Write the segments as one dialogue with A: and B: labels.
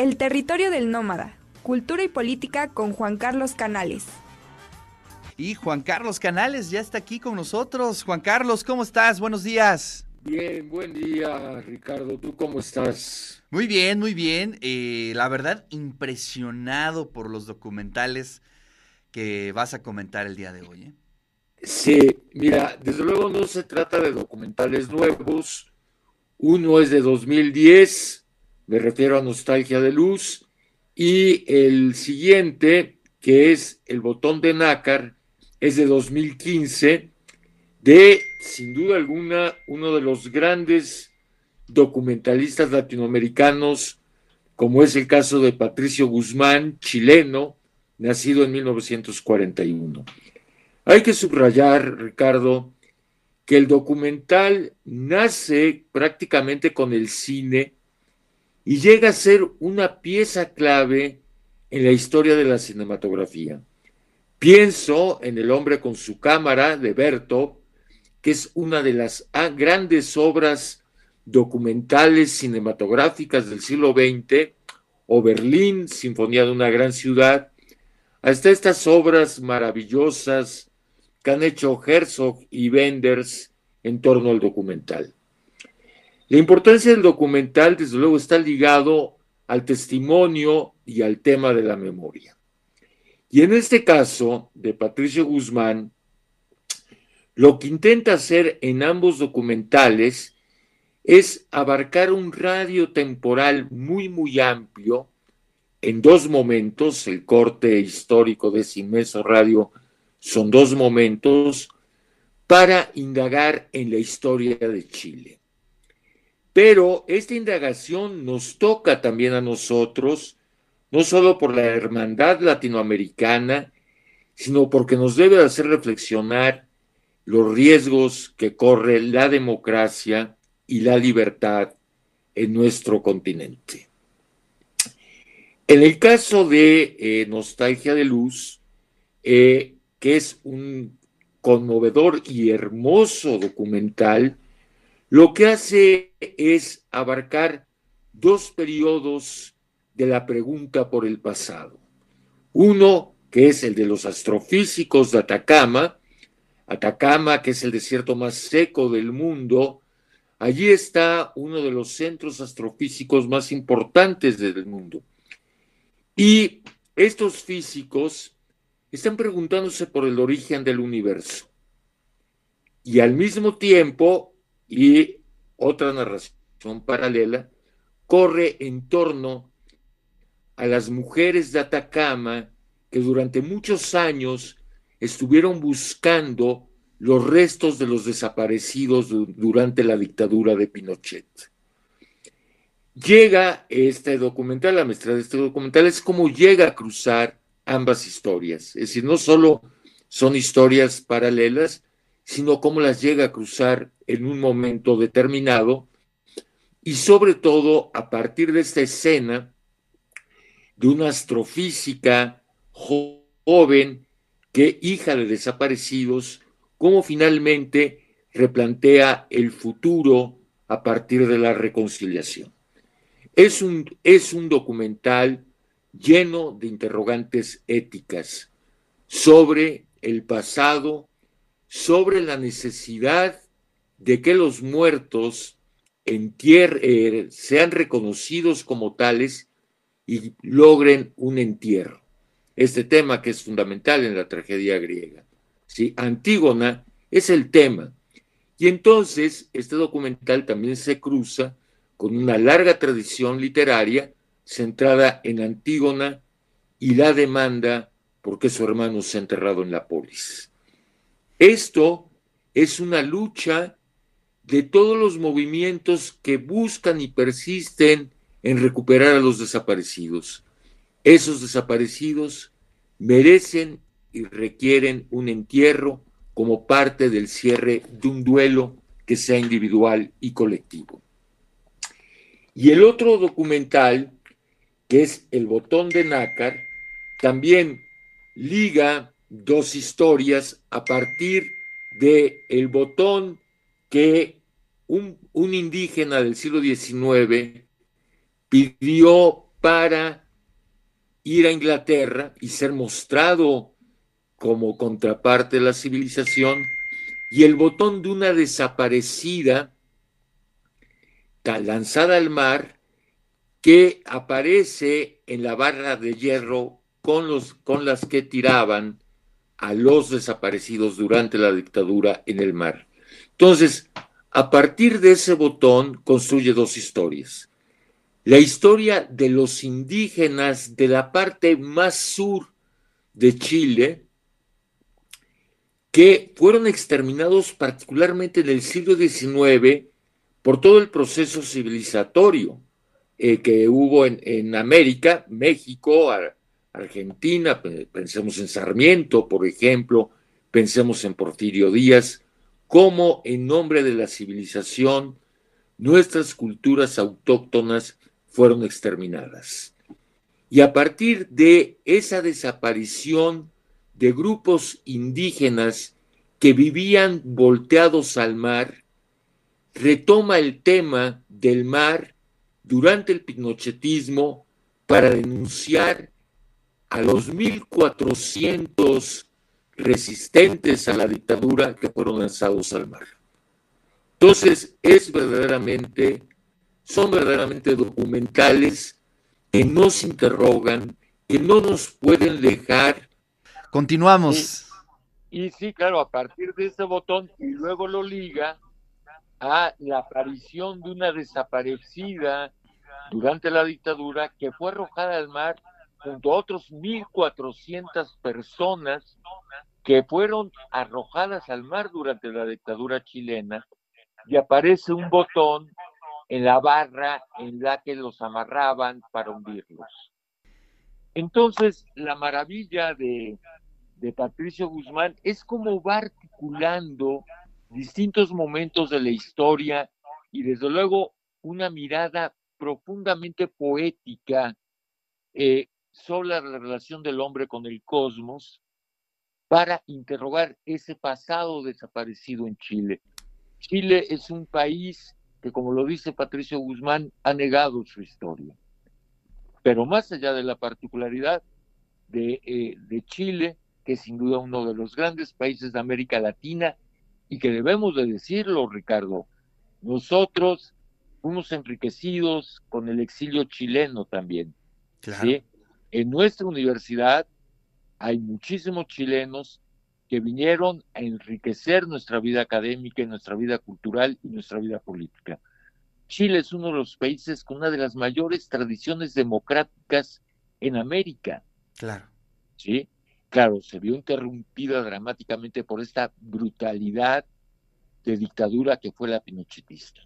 A: El territorio del nómada, cultura y política con Juan Carlos Canales.
B: Y Juan Carlos Canales ya está aquí con nosotros. Juan Carlos, ¿cómo estás? Buenos días.
C: Bien, buen día, Ricardo. ¿Tú cómo estás?
B: Muy bien, muy bien. Eh, la verdad, impresionado por los documentales que vas a comentar el día de hoy. ¿eh?
C: Sí, mira, desde luego no se trata de documentales nuevos. Uno es de 2010, me refiero a Nostalgia de Luz, y el siguiente, que es El Botón de Nácar, es de 2015, de, sin duda alguna, uno de los grandes documentalistas latinoamericanos, como es el caso de Patricio Guzmán, chileno, nacido en 1941. Hay que subrayar, Ricardo, que el documental nace prácticamente con el cine y llega a ser una pieza clave en la historia de la cinematografía. Pienso en El hombre con su cámara de Berto, que es una de las grandes obras documentales cinematográficas del siglo XX, o Berlín, Sinfonía de una gran ciudad, hasta estas obras maravillosas que han hecho Herzog y Wenders en torno al documental. La importancia del documental, desde luego, está ligado al testimonio y al tema de la memoria. Y en este caso de Patricio Guzmán, lo que intenta hacer en ambos documentales es abarcar un radio temporal muy, muy amplio en dos momentos. El corte histórico de ese inmenso radio son dos momentos para indagar en la historia de Chile. Pero esta indagación nos toca también a nosotros no solo por la hermandad latinoamericana, sino porque nos debe hacer reflexionar los riesgos que corre la democracia y la libertad en nuestro continente. En el caso de eh, Nostalgia de Luz, eh, que es un conmovedor y hermoso documental, lo que hace es abarcar dos periodos de la pregunta por el pasado. Uno, que es el de los astrofísicos de Atacama, Atacama, que es el desierto más seco del mundo, allí está uno de los centros astrofísicos más importantes del mundo. Y estos físicos están preguntándose por el origen del universo. Y al mismo tiempo, y otra narración paralela, corre en torno a las mujeres de Atacama que durante muchos años estuvieron buscando los restos de los desaparecidos durante la dictadura de Pinochet. Llega este documental, la maestra de este documental es como llega a cruzar ambas historias, es decir, no solo son historias paralelas, sino cómo las llega a cruzar en un momento determinado y sobre todo a partir de esta escena de una astrofísica joven que, hija de desaparecidos, cómo finalmente replantea el futuro a partir de la reconciliación. Es un, es un documental lleno de interrogantes éticas sobre el pasado, sobre la necesidad de que los muertos eh, sean reconocidos como tales y logren un entierro. Este tema que es fundamental en la tragedia griega. ¿sí? Antígona es el tema. Y entonces este documental también se cruza con una larga tradición literaria centrada en Antígona y la demanda porque su hermano se ha enterrado en la polis. Esto es una lucha de todos los movimientos que buscan y persisten en recuperar a los desaparecidos. Esos desaparecidos merecen y requieren un entierro como parte del cierre de un duelo que sea individual y colectivo. Y el otro documental, que es El botón de nácar, también liga dos historias a partir de el botón que un, un indígena del siglo XIX pidió para ir a Inglaterra y ser mostrado como contraparte de la civilización, y el botón de una desaparecida lanzada al mar que aparece en la barra de hierro con, los, con las que tiraban a los desaparecidos durante la dictadura en el mar. Entonces, a partir de ese botón construye dos historias. La historia de los indígenas de la parte más sur de Chile, que fueron exterminados particularmente en el siglo XIX por todo el proceso civilizatorio eh, que hubo en, América, México, Argentina, pensemos en Sarmiento, por ejemplo, pensemos en Porfirio Díaz, cómo en nombre de la civilización nuestras culturas autóctonas fueron exterminadas. Y a partir de esa desaparición de grupos indígenas que vivían volteados al mar, retoma el tema del mar durante el pinochetismo para denunciar a los 1.400 resistentes a la dictadura que fueron lanzados al mar. Entonces, es verdaderamente, son verdaderamente documentales que nos interrogan, que no nos pueden dejar.
B: Continuamos.
C: Y, y sí, claro, a partir de ese botón, y luego lo liga a la aparición de una desaparecida durante la dictadura que fue arrojada al mar junto a otros 1.400 personas que fueron arrojadas al mar durante la dictadura chilena y aparece un botón en la barra en la que los amarraban para hundirlos. Entonces, la maravilla de, de Patricio Guzmán es como va articulando distintos momentos de la historia y desde luego una mirada profundamente poética eh, sobre la relación del hombre con el cosmos para interrogar ese pasado desaparecido en Chile. Chile es un país que, como lo dice Patricio Guzmán, ha negado su historia. Pero más allá de la particularidad de, eh, de Chile, que es sin duda uno de los grandes países de América Latina, y que debemos de decirlo, Ricardo, nosotros fuimos enriquecidos con el exilio chileno también. En nuestra universidad hay muchísimos chilenos que vinieron a enriquecer nuestra vida académica nuestra vida cultural y nuestra vida política. Chile es uno de los países con una de las mayores tradiciones democráticas en América.
B: Claro.
C: Sí claro, se vio interrumpida dramáticamente por esta brutalidad de dictadura que fue la pinochetista.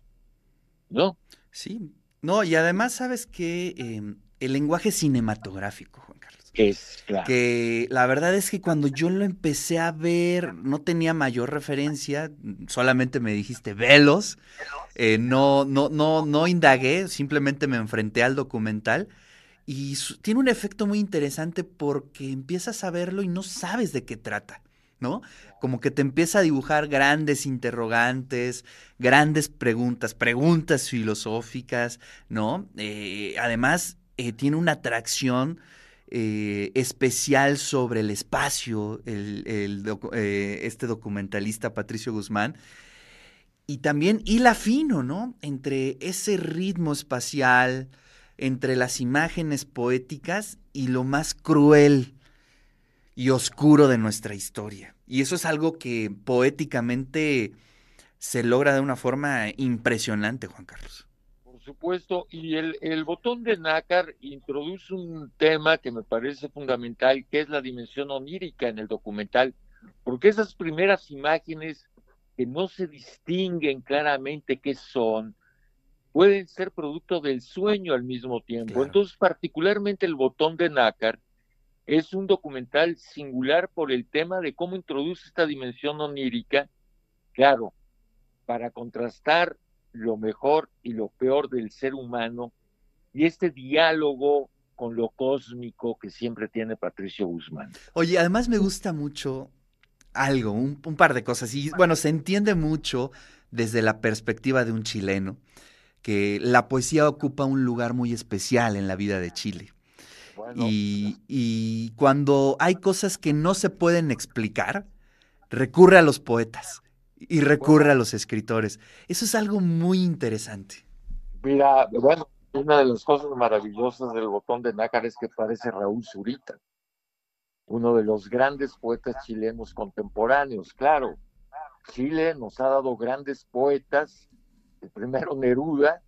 C: ¿No?
B: Sí, no, y además sabes que em, el lenguaje cinematográfico, Juan Carlos.
C: Es claro.
B: Que la verdad es que cuando yo lo empecé a ver, no tenía mayor referencia, solamente me dijiste velos, eh, no, no, no, no indagué, simplemente me enfrenté al documental y tiene un efecto muy interesante porque empiezas a verlo y no sabes de qué trata, ¿no? Como que te empieza a dibujar grandes interrogantes, grandes preguntas, preguntas filosóficas, ¿no? Eh, además, eh, tiene una atracción eh, especial sobre el espacio, este documentalista Patricio Guzmán. Y también hila fino, ¿no? Entre ese ritmo espacial, entre las imágenes poéticas y lo más cruel y oscuro de nuestra historia. Y eso es algo que poéticamente se logra de una forma impresionante, Juan Carlos.
C: Supuesto, y el, el botón de nácar introduce un tema que me parece fundamental, que es la dimensión onírica en el documental, porque esas primeras imágenes que no se distinguen claramente qué son, pueden ser producto del sueño al mismo tiempo. Entonces, particularmente el botón de nácar es un documental singular por el tema de cómo introduce esta dimensión onírica, claro, para contrastar lo mejor y lo peor del ser humano y este diálogo con lo cósmico que siempre tiene Patricio Guzmán.
B: Oye, además me gusta mucho algo, un, un par de cosas, y bueno, se entiende mucho desde la perspectiva de un chileno que la poesía ocupa un lugar muy especial en la vida de Chile. y, y, cuando hay cosas que no se pueden explicar, recurre a los poetas y recurre a los escritores. Eso es algo muy interesante.
C: Mira, bueno, una de las cosas maravillosas del botón de nácar es que parece Raúl Zurita, uno de los grandes poetas chilenos contemporáneos. Claro, Chile nos ha dado grandes poetas el primero Neruda,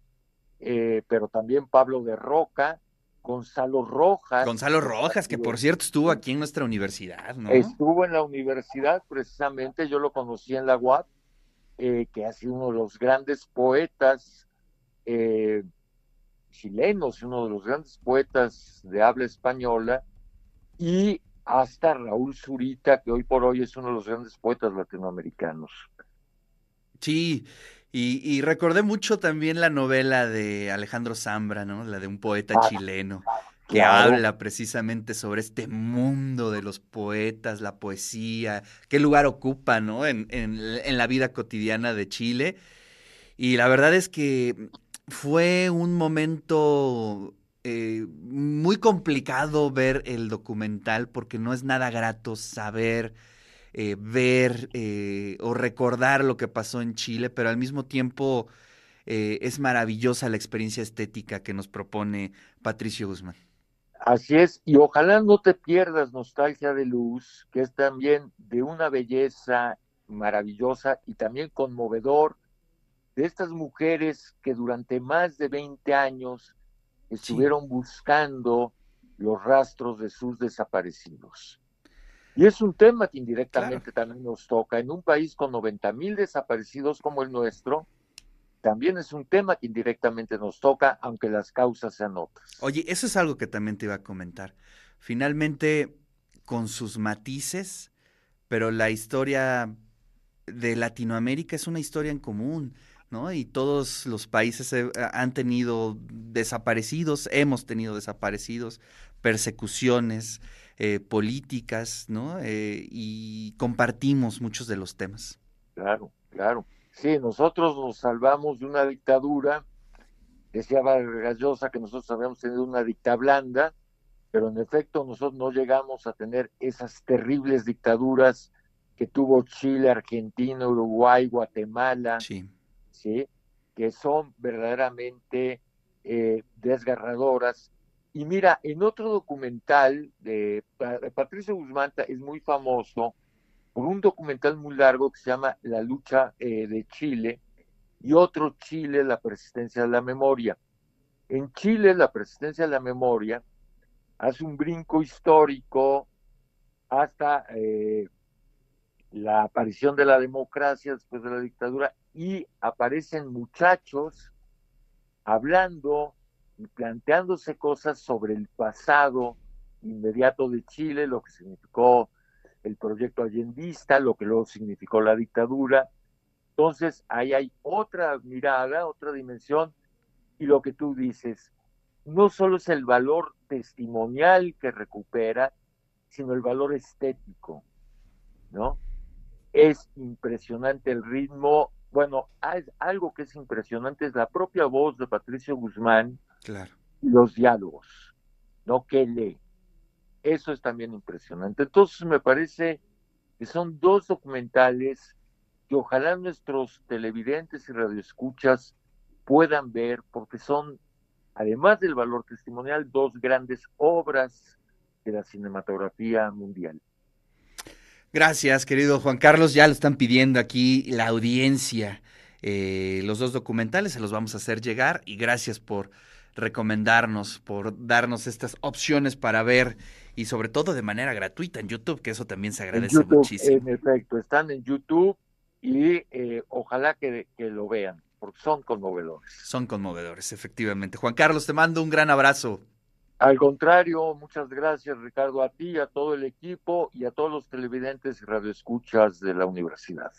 C: eh, pero también Pablo de Roca, Gonzalo Rojas.
B: Gonzalo Rojas, que por cierto estuvo aquí en nuestra universidad, ¿no?
C: Estuvo en la universidad, precisamente, yo lo conocí en la UAP, eh, que ha sido uno de los grandes poetas eh, chilenos, uno de los grandes poetas de habla española, y hasta Raúl Zurita, que hoy por hoy es uno de los grandes poetas latinoamericanos.
B: Sí, y, recordé mucho también la novela de Alejandro Zambra, ¿no? La de un poeta ah, chileno, que habla precisamente sobre este mundo de los poetas, la poesía, qué lugar ocupa, ¿no? En, en, la vida cotidiana de Chile. Y la verdad es que fue un momento eh, muy complicado ver el documental porque no es nada grato saber eh, ver eh, o recordar lo que pasó en Chile, pero al mismo tiempo eh, es maravillosa la experiencia estética que nos propone Patricio Guzmán.
C: Así es, y ojalá no te pierdas Nostalgia de Luz, que es también de una belleza maravillosa y también conmovedor de estas mujeres que durante más de 20 años estuvieron buscando los rastros de sus desaparecidos. Y es un tema que indirectamente también nos toca. En un país con 90 mil desaparecidos como el nuestro, también es un tema que indirectamente nos toca, aunque las causas sean otras.
B: Oye, eso es algo que también te iba a comentar. Finalmente, con sus matices, pero la historia de Latinoamérica es una historia en común, ¿no? Y todos los países han tenido desaparecidos, hemos tenido desaparecidos, persecuciones, eh, políticas, ¿no? Eh, y compartimos muchos de los temas.
C: Claro, claro. Sí, nosotros nos salvamos de una dictadura, decía Gallosa que nosotros habíamos tenido una dicta blanda, pero en efecto nosotros no llegamos a tener esas terribles dictaduras que tuvo Chile, Argentina, Uruguay, Guatemala, sí. ¿sí? que son verdaderamente eh, desgarradoras y mira, en otro documental de Patricio Guzmán es muy famoso por un documental muy largo que se llama La lucha eh, de Chile y otro Chile, la persistencia de la memoria. En Chile, la persistencia de la memoria hace un brinco histórico hasta eh, la aparición de la democracia después de la dictadura y aparecen muchachos hablando y planteándose cosas sobre el pasado inmediato de Chile, lo que significó el proyecto allendista, lo que luego significó la dictadura. Entonces, ahí hay otra mirada, otra dimensión, y lo que tú dices, no solo es el valor testimonial que recupera, sino el valor estético, ¿no? Es impresionante el ritmo. Bueno, algo que es impresionante es la propia voz de Patricio Guzmán,
B: Claro.
C: Los diálogos, no que lee. Eso es también impresionante. Entonces me parece que son dos documentales que ojalá nuestros televidentes y radioescuchas puedan ver porque son, además del valor testimonial, dos grandes obras de la cinematografía mundial.
B: Gracias, querido Juan Carlos. Ya lo están pidiendo aquí la audiencia. Eh, los dos documentales se los vamos a hacer llegar y gracias por recomendarnos, por darnos estas opciones para ver y sobre todo de manera gratuita en YouTube, que eso también se agradece muchísimo.
C: En efecto, están en YouTube y eh, ojalá que, que lo vean, porque son conmovedores.
B: Son conmovedores, efectivamente. Juan Carlos, te mando un gran abrazo.
C: Al contrario, muchas gracias Ricardo, a ti, a todo el equipo y a todos los televidentes y radioescuchas de la universidad.